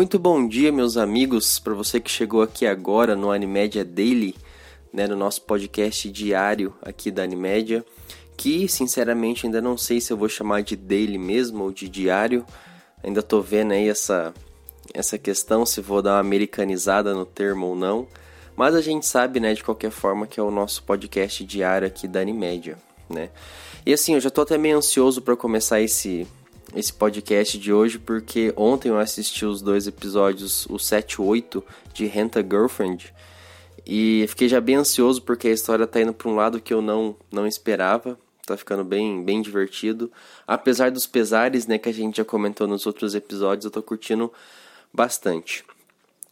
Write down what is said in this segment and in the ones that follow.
Muito bom dia, meus amigos, para você que chegou aqui agora no Animédia Daily, né, no nosso podcast diário aqui da Animédia, que sinceramente ainda não sei se eu vou chamar de daily mesmo ou de diário. Ainda tô vendo aí essa essa questão se vou dar uma americanizada no termo ou não, mas a gente sabe, né, de qualquer forma que é o nosso podcast diário aqui da Animédia, né? E assim, eu já tô até meio ansioso para começar esse esse podcast de hoje porque ontem eu assisti os dois episódios, o 7 e 8 de Renta Girlfriend, e fiquei já bem ansioso porque a história tá indo para um lado que eu não não esperava. Tá ficando bem bem divertido. Apesar dos pesares, né, que a gente já comentou nos outros episódios, eu tô curtindo bastante.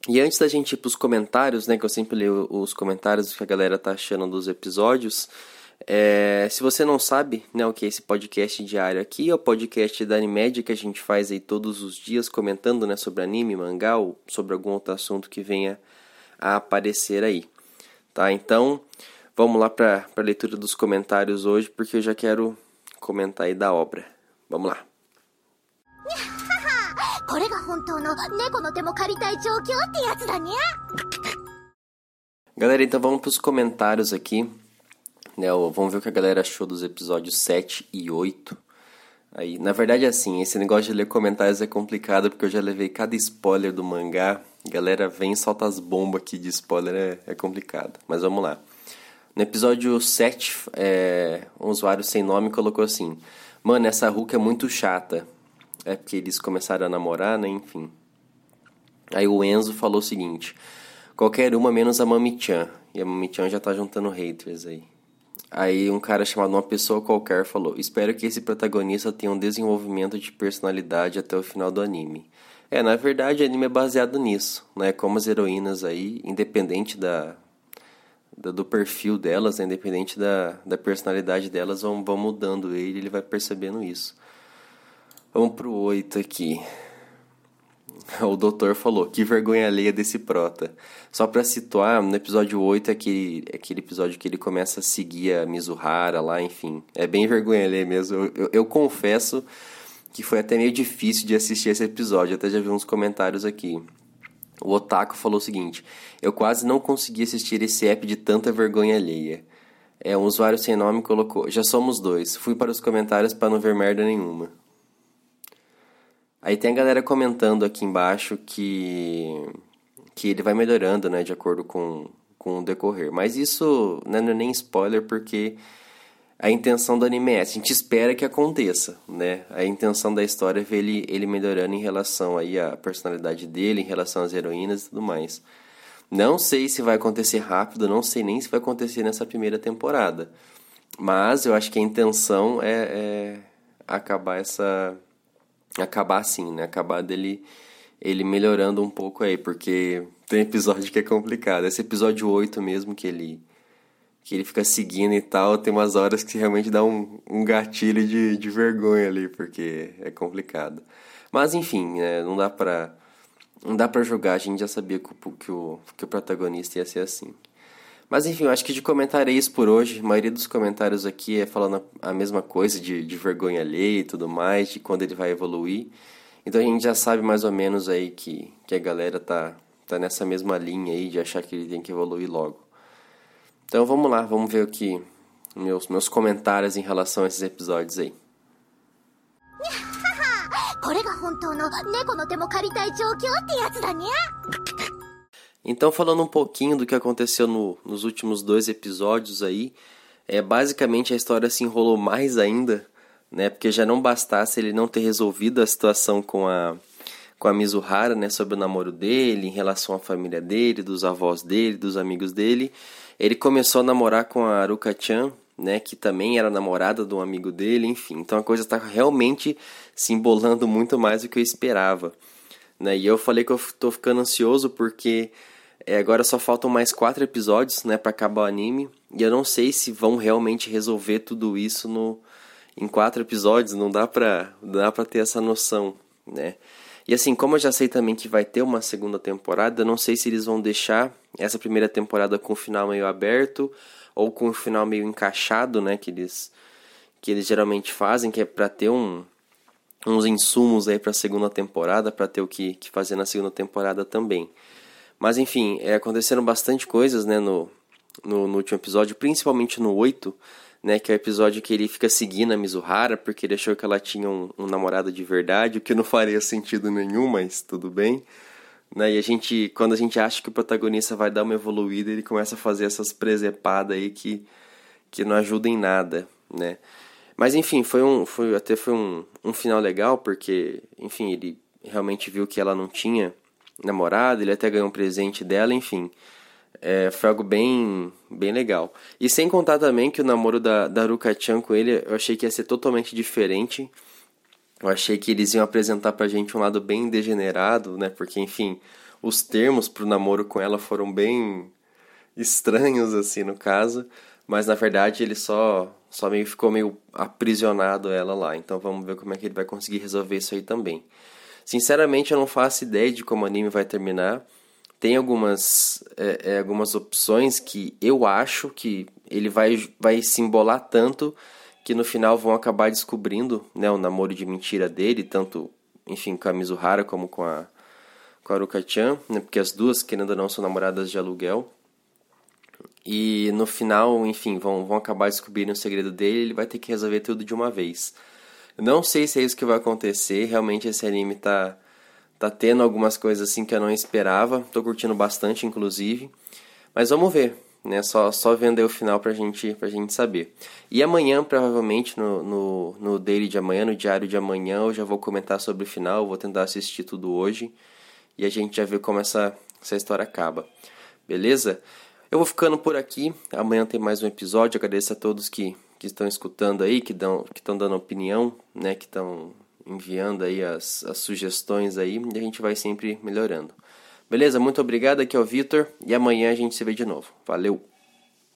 E antes da gente ir pros comentários, né, que eu sempre leio os comentários que a galera tá achando dos episódios, é, se você não sabe né, o que é esse podcast diário aqui, é o podcast da Animédia que a gente faz aí todos os dias comentando né, sobre anime, mangá ou sobre algum outro assunto que venha a aparecer aí. Tá? Então, vamos lá para a leitura dos comentários hoje, porque eu já quero comentar aí da obra. Vamos lá. Galera, então vamos para os comentários aqui. Né, vamos ver o que a galera achou dos episódios 7 e 8. Aí, na verdade, assim, esse negócio de ler comentários é complicado porque eu já levei cada spoiler do mangá. Galera, vem e solta as bombas aqui de spoiler, é, é complicado. Mas vamos lá. No episódio 7, é, um usuário sem nome colocou assim: Mano, essa Hulk é muito chata. É porque eles começaram a namorar, né? Enfim. Aí o Enzo falou o seguinte: Qualquer uma menos a Mami-chan. E a Mami-chan já tá juntando haters aí. Aí um cara chamado uma pessoa qualquer falou: "Espero que esse protagonista tenha um desenvolvimento de personalidade até o final do anime". É, na verdade, o anime é baseado nisso, né? Como as heroínas aí, independente da, da do perfil delas, né? independente da, da personalidade delas, vão, vão mudando ele, ele vai percebendo isso. Vamos pro 8 aqui. O doutor falou, que vergonha alheia desse prota. Só para situar, no episódio 8 é aquele, é aquele episódio que ele começa a seguir a Mizuhara lá, enfim. É bem vergonha alheia mesmo. Eu, eu, eu, confesso que foi até meio difícil de assistir esse episódio. Até já vi uns comentários aqui. O Otaku falou o seguinte: Eu quase não consegui assistir esse app de tanta vergonha alheia. É, um usuário sem nome colocou: Já somos dois. Fui para os comentários para não ver merda nenhuma. Aí tem a galera comentando aqui embaixo que, que ele vai melhorando, né, de acordo com, com o decorrer. Mas isso né, não é nem spoiler, porque a intenção do anime é essa. A gente espera que aconteça, né? A intenção da história é ver ele, ele melhorando em relação aí à personalidade dele, em relação às heroínas e tudo mais. Não sei se vai acontecer rápido, não sei nem se vai acontecer nessa primeira temporada. Mas eu acho que a intenção é, é acabar essa acabar assim, né? Acabar dele ele melhorando um pouco aí, porque tem episódio que é complicado. Esse episódio 8 mesmo que ele que ele fica seguindo e tal, tem umas horas que realmente dá um, um gatilho de, de vergonha ali, porque é complicado. Mas enfim, né, não dá pra não dá pra jogar, a gente já sabia que o, que o, que o protagonista ia ser assim. Mas enfim, eu acho que de comentário é isso por hoje. A maioria dos comentários aqui é falando a mesma coisa de, de vergonha alheia e tudo mais, de quando ele vai evoluir. Então a gente já sabe mais ou menos aí que, que a galera tá, tá nessa mesma linha aí de achar que ele tem que evoluir logo. Então vamos lá, vamos ver o que meus, meus comentários em relação a esses episódios aí. Então, falando um pouquinho do que aconteceu no, nos últimos dois episódios aí, é basicamente a história se enrolou mais ainda, né? Porque já não bastasse ele não ter resolvido a situação com a com a Mizuhara, né, sobre o namoro dele, em relação à família dele, dos avós dele, dos amigos dele. Ele começou a namorar com a Aruka-chan, né, que também era namorada de um amigo dele, enfim. Então a coisa está realmente se embolando muito mais do que eu esperava. Né? E eu falei que eu tô ficando ansioso porque é, agora só faltam mais quatro episódios, né, para acabar o anime. E eu não sei se vão realmente resolver tudo isso no em quatro episódios. Não dá pra, dá pra ter essa noção, né? E assim, como eu já sei também que vai ter uma segunda temporada, não sei se eles vão deixar essa primeira temporada com o final meio aberto ou com o final meio encaixado, né? Que eles, que eles geralmente fazem, que é pra ter um, uns insumos aí para a segunda temporada, para ter o que, que fazer na segunda temporada também. Mas enfim, é, aconteceram bastante coisas né, no, no, no, último episódio, principalmente no 8, né, que é o episódio que ele fica seguindo a Mizuhara, porque ele achou que ela tinha um, um namorado de verdade, o que não faria sentido nenhum, mas tudo bem. Né, e a gente, quando a gente acha que o protagonista vai dar uma evoluída, ele começa a fazer essas presepadas aí que, que não ajudam em nada, né. Mas enfim, foi um, foi, até foi um, um final legal, porque, enfim, ele realmente viu que ela não tinha namorado, ele até ganhou um presente dela, enfim. É, foi algo bem, bem legal. E sem contar também que o namoro da, da Ruka-chan com ele, eu achei que ia ser totalmente diferente. Eu achei que eles iam apresentar pra gente um lado bem degenerado, né? Porque, enfim, os termos pro namoro com ela foram bem estranhos, assim, no caso. Mas, na verdade, ele só só meio ficou meio aprisionado ela lá. Então vamos ver como é que ele vai conseguir resolver isso aí também. Sinceramente, eu não faço ideia de como o anime vai terminar. Tem algumas, é, é, algumas opções que eu acho que ele vai, vai se embolar tanto que no final vão acabar descobrindo né, o namoro de mentira dele, tanto, enfim, com a Mizuhara como com a, com a Aruka-chan, né, porque as duas, querendo ou não, são namoradas de aluguel. E no final, enfim, vão, vão acabar descobrindo o segredo dele ele vai ter que resolver tudo de uma vez. Não sei se é isso que vai acontecer, realmente esse anime tá, tá tendo algumas coisas assim que eu não esperava, tô curtindo bastante, inclusive. Mas vamos ver, né? Só, só vendo aí o final pra gente, pra gente saber. E amanhã, provavelmente, no, no, no daily de amanhã, no diário de amanhã, eu já vou comentar sobre o final, vou tentar assistir tudo hoje. E a gente já vê como essa, essa história acaba. Beleza? Eu vou ficando por aqui. Amanhã tem mais um episódio. Agradeço a todos que, que estão escutando aí, que dão, que estão dando opinião, né? Que estão enviando aí as, as sugestões aí. E a gente vai sempre melhorando. Beleza? Muito obrigado. Aqui é o Vitor. E amanhã a gente se vê de novo. Valeu!